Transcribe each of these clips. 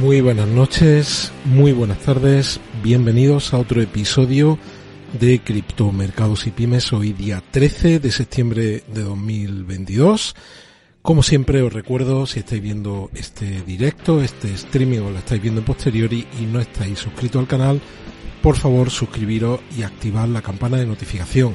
Muy buenas noches, muy buenas tardes, bienvenidos a otro episodio de Criptomercados y Pymes, hoy día 13 de septiembre de 2022. Como siempre os recuerdo, si estáis viendo este directo, este streaming o lo estáis viendo en posteriori y no estáis suscritos al canal, por favor suscribiros y activar la campana de notificación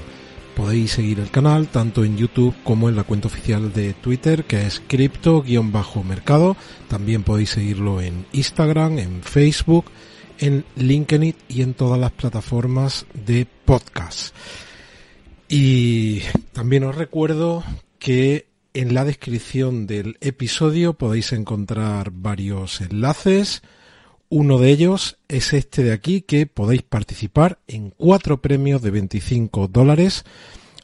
podéis seguir el canal tanto en YouTube como en la cuenta oficial de Twitter que es cripto-mercado. También podéis seguirlo en Instagram, en Facebook, en LinkedIn y en todas las plataformas de podcast. Y también os recuerdo que en la descripción del episodio podéis encontrar varios enlaces. Uno de ellos es este de aquí que podéis participar en cuatro premios de 25 dólares.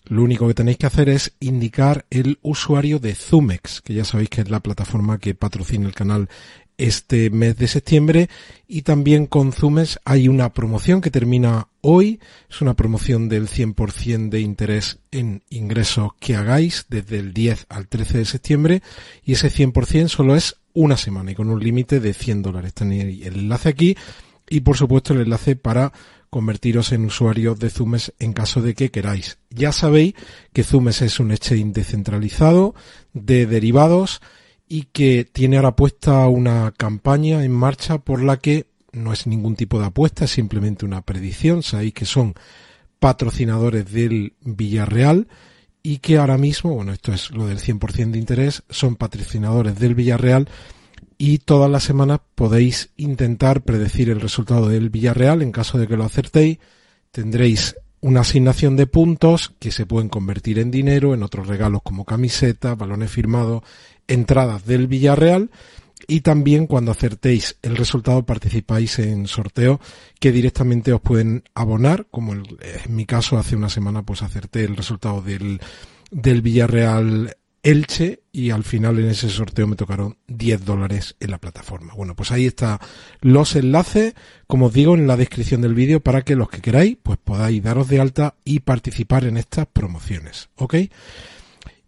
Lo único que tenéis que hacer es indicar el usuario de Zumex, que ya sabéis que es la plataforma que patrocina el canal este mes de septiembre. Y también con Zumex hay una promoción que termina hoy, es una promoción del 100% de interés en ingresos que hagáis desde el 10 al 13 de septiembre. Y ese 100% solo es una semana y con un límite de 100 dólares. Tenéis el enlace aquí y por supuesto el enlace para convertiros en usuarios de Zumes en caso de que queráis. Ya sabéis que Zumes es un exchange descentralizado de derivados y que tiene ahora puesta una campaña en marcha por la que no es ningún tipo de apuesta, es simplemente una predicción. Sabéis que son patrocinadores del Villarreal y que ahora mismo, bueno, esto es lo del 100% de interés, son patrocinadores del Villarreal y todas las semanas podéis intentar predecir el resultado del Villarreal. En caso de que lo acertéis, tendréis una asignación de puntos que se pueden convertir en dinero, en otros regalos como camisetas, balones firmados, entradas del Villarreal y también cuando acertéis el resultado participáis en sorteos que directamente os pueden abonar, como en mi caso hace una semana pues acerté el resultado del, del Villarreal Elche y al final en ese sorteo me tocaron 10 dólares en la plataforma. Bueno, pues ahí está los enlaces, como os digo, en la descripción del vídeo para que los que queráis pues podáis daros de alta y participar en estas promociones, ¿ok?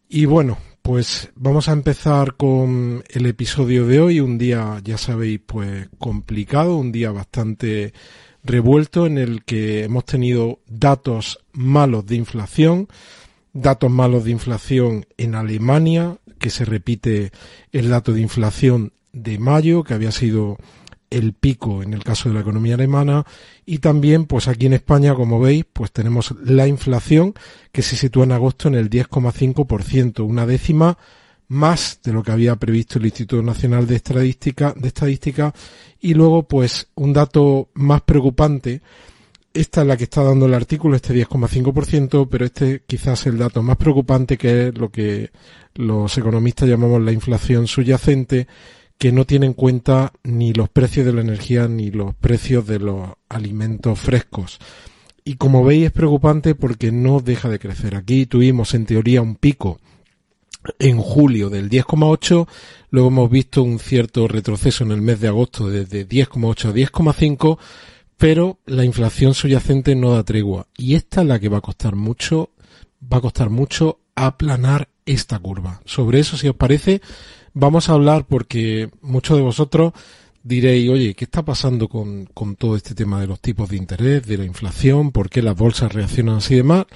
Y bueno, pues vamos a empezar con el episodio de hoy, un día, ya sabéis, pues complicado, un día bastante revuelto en el que hemos tenido datos malos de inflación, datos malos de inflación en Alemania, que se repite el dato de inflación de mayo, que había sido el pico en el caso de la economía alemana. Y también pues aquí en España como veis pues tenemos la inflación que se sitúa en agosto en el 10,5%, una décima más de lo que había previsto el Instituto Nacional de Estadística, de Estadística. Y luego pues un dato más preocupante esta es la que está dando el artículo, este 10,5%, pero este quizás el dato más preocupante que es lo que los economistas llamamos la inflación subyacente, que no tiene en cuenta ni los precios de la energía ni los precios de los alimentos frescos. Y como veis es preocupante porque no deja de crecer. Aquí tuvimos en teoría un pico en julio del 10,8, luego hemos visto un cierto retroceso en el mes de agosto desde 10,8 a 10,5, pero la inflación subyacente no da tregua y esta es la que va a costar mucho, va a costar mucho aplanar esta curva. Sobre eso, si os parece, vamos a hablar porque muchos de vosotros diréis, oye, ¿qué está pasando con, con todo este tema de los tipos de interés, de la inflación, por qué las bolsas reaccionan así de mal?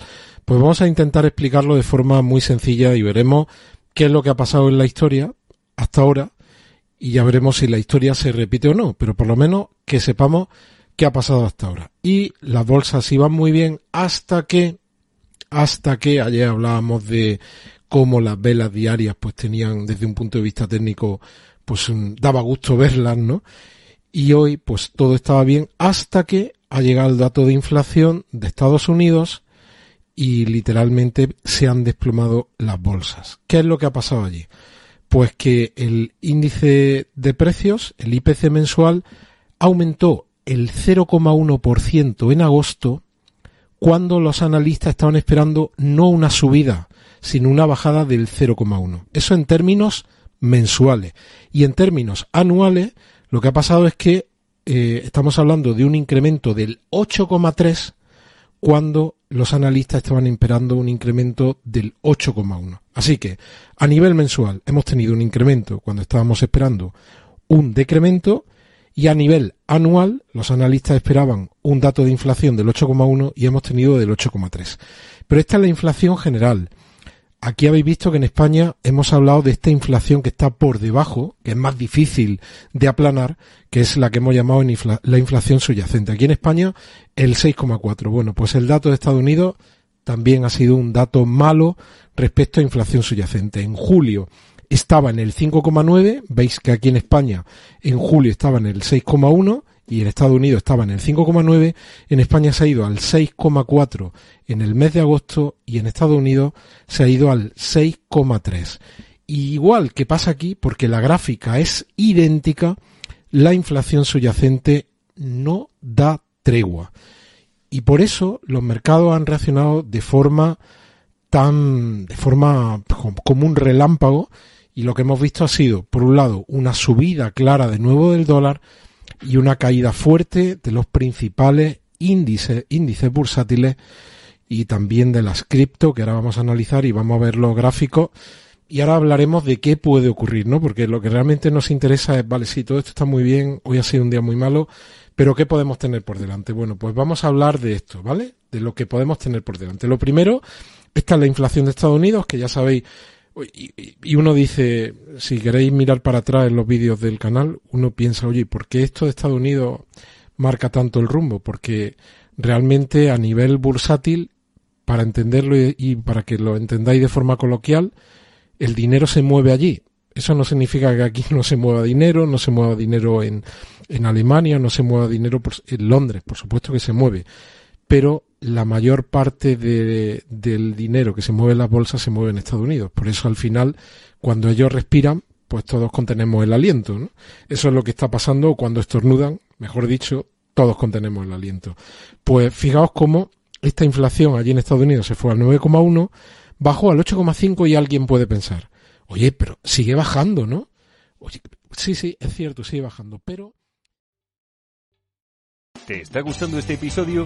Pues vamos a intentar explicarlo de forma muy sencilla y veremos qué es lo que ha pasado en la historia hasta ahora y ya veremos si la historia se repite o no, pero por lo menos que sepamos qué ha pasado hasta ahora. Y las bolsas iban muy bien hasta que, hasta que ayer hablábamos de cómo las velas diarias pues tenían desde un punto de vista técnico pues daba gusto verlas, ¿no? Y hoy pues todo estaba bien hasta que ha llegado el dato de inflación de Estados Unidos y literalmente se han desplomado las bolsas. ¿Qué es lo que ha pasado allí? Pues que el índice de precios, el IPC mensual, aumentó el 0,1% en agosto cuando los analistas estaban esperando no una subida, sino una bajada del 0,1. Eso en términos mensuales. Y en términos anuales, lo que ha pasado es que eh, estamos hablando de un incremento del 8,3 cuando los analistas estaban esperando un incremento del 8,1. Así que a nivel mensual hemos tenido un incremento cuando estábamos esperando un decremento Y a nivel anual, los analistas esperaban un dato de inflación del 8,1 y hemos tenido del 8,3. Pero esta es la inflación general. Aquí habéis visto que en España hemos hablado de esta inflación que está por debajo, que es más difícil de aplanar, que es la que hemos llamado la inflación subyacente. Aquí en España el 6,4. Bueno, pues el dato de Estados Unidos también ha sido un dato malo respecto a inflación subyacente. En julio estaba en el 5,9, veis que aquí en España en julio estaba en el 6,1 y en Estados Unidos estaba en el 5,9, en España se ha ido al 6,4 en el mes de agosto y en Estados Unidos se ha ido al 6,3. Igual que pasa aquí, porque la gráfica es idéntica, la inflación subyacente no da tregua. Y por eso los mercados han reaccionado de forma tan, de forma como un relámpago y lo que hemos visto ha sido, por un lado, una subida clara de nuevo del dólar y una caída fuerte de los principales índices, índices bursátiles y también de las cripto, que ahora vamos a analizar y vamos a ver los gráficos. Y ahora hablaremos de qué puede ocurrir, ¿no? Porque lo que realmente nos interesa es, vale, sí, todo esto está muy bien, hoy ha sido un día muy malo, pero ¿qué podemos tener por delante? Bueno, pues vamos a hablar de esto, ¿vale? De lo que podemos tener por delante. Lo primero, esta es la inflación de Estados Unidos, que ya sabéis, y, uno dice, si queréis mirar para atrás en los vídeos del canal, uno piensa, oye, ¿por qué esto de Estados Unidos marca tanto el rumbo? Porque realmente a nivel bursátil, para entenderlo y, para que lo entendáis de forma coloquial, el dinero se mueve allí. Eso no significa que aquí no se mueva dinero, no se mueva dinero en, en Alemania, no se mueva dinero en Londres, por supuesto que se mueve. Pero la mayor parte de, del dinero que se mueve en las bolsas se mueve en Estados Unidos. Por eso al final, cuando ellos respiran, pues todos contenemos el aliento. ¿no? Eso es lo que está pasando cuando estornudan, mejor dicho, todos contenemos el aliento. Pues fijaos cómo esta inflación allí en Estados Unidos se fue al 9,1, bajó al 8,5 y alguien puede pensar, oye, pero sigue bajando, ¿no? Oye, sí, sí, es cierto, sigue bajando, pero ¿Te está gustando este episodio?